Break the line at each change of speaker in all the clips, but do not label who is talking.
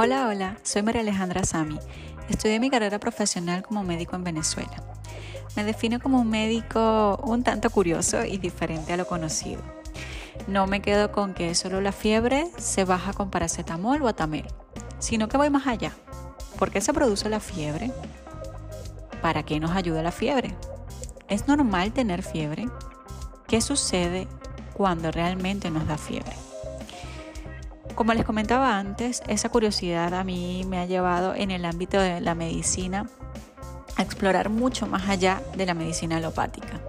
Hola, hola, soy María Alejandra Sami. Estudié mi carrera profesional como médico en Venezuela. Me defino como un médico un tanto curioso y diferente a lo conocido. No me quedo con que solo la fiebre se baja con paracetamol o atamel, sino que voy más allá. ¿Por qué se produce la fiebre? ¿Para qué nos ayuda la fiebre? ¿Es normal tener fiebre? ¿Qué sucede cuando realmente nos da fiebre? Como les comentaba antes, esa curiosidad a mí me ha llevado en el ámbito de la medicina a explorar mucho más allá de la medicina alopática.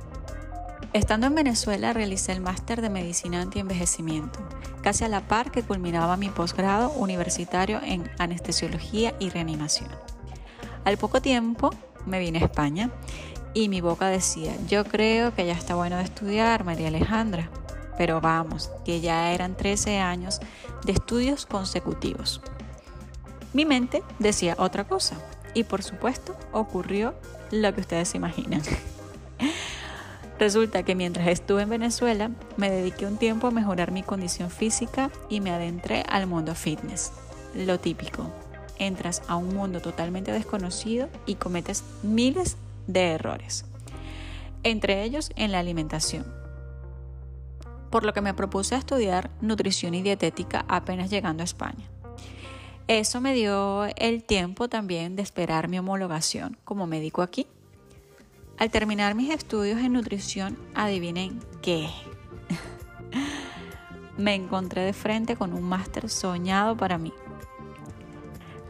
Estando en Venezuela realicé el máster de medicina antienvejecimiento, casi a la par que culminaba mi posgrado universitario en anestesiología y reanimación. Al poco tiempo me vine a España y mi boca decía, yo creo que ya está bueno de estudiar, María Alejandra, pero vamos, que ya eran 13 años de estudios consecutivos. Mi mente decía otra cosa y por supuesto ocurrió lo que ustedes imaginan. Resulta que mientras estuve en Venezuela me dediqué un tiempo a mejorar mi condición física y me adentré al mundo fitness. Lo típico, entras a un mundo totalmente desconocido y cometes miles de errores, entre ellos en la alimentación. Por lo que me propuse estudiar nutrición y dietética apenas llegando a España. Eso me dio el tiempo también de esperar mi homologación como médico aquí al terminar mis estudios en nutrición, adivinen qué. Me encontré de frente con un máster soñado para mí.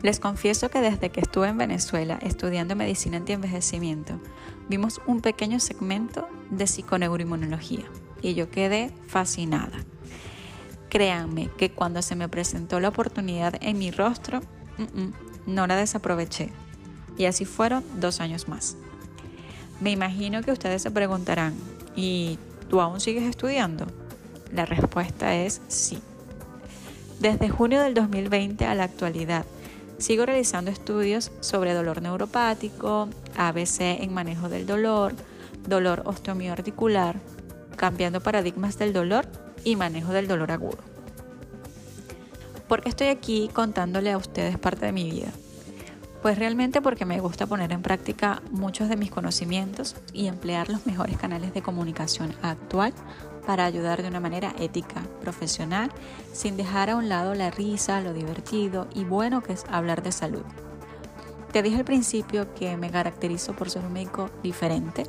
Les confieso que desde que estuve en Venezuela estudiando medicina antienvejecimiento, vimos un pequeño segmento de psiconeuroinmunología y yo quedé fascinada. Créanme que cuando se me presentó la oportunidad en mi rostro, no la desaproveché. Y así fueron dos años más. Me imagino que ustedes se preguntarán, ¿y tú aún sigues estudiando? La respuesta es sí. Desde junio del 2020 a la actualidad, sigo realizando estudios sobre dolor neuropático, ABC en manejo del dolor, dolor osteomioarticular, cambiando paradigmas del dolor y manejo del dolor agudo. ¿Por qué estoy aquí contándole a ustedes parte de mi vida? Pues realmente porque me gusta poner en práctica muchos de mis conocimientos y emplear los mejores canales de comunicación actual para ayudar de una manera ética, profesional, sin dejar a un lado la risa, lo divertido y bueno que es hablar de salud. Te dije al principio que me caracterizo por ser un médico diferente.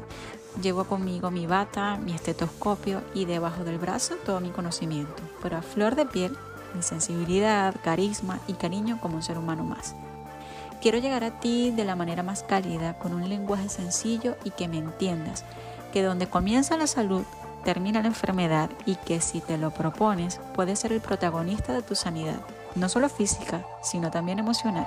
Llevo conmigo mi bata, mi estetoscopio y debajo del brazo todo mi conocimiento, pero a flor de piel, mi sensibilidad, carisma y cariño como un ser humano más. Quiero llegar a ti de la manera más cálida, con un lenguaje sencillo y que me entiendas, que donde comienza la salud, termina la enfermedad y que si te lo propones, puedes ser el protagonista de tu sanidad, no solo física, sino también emocional.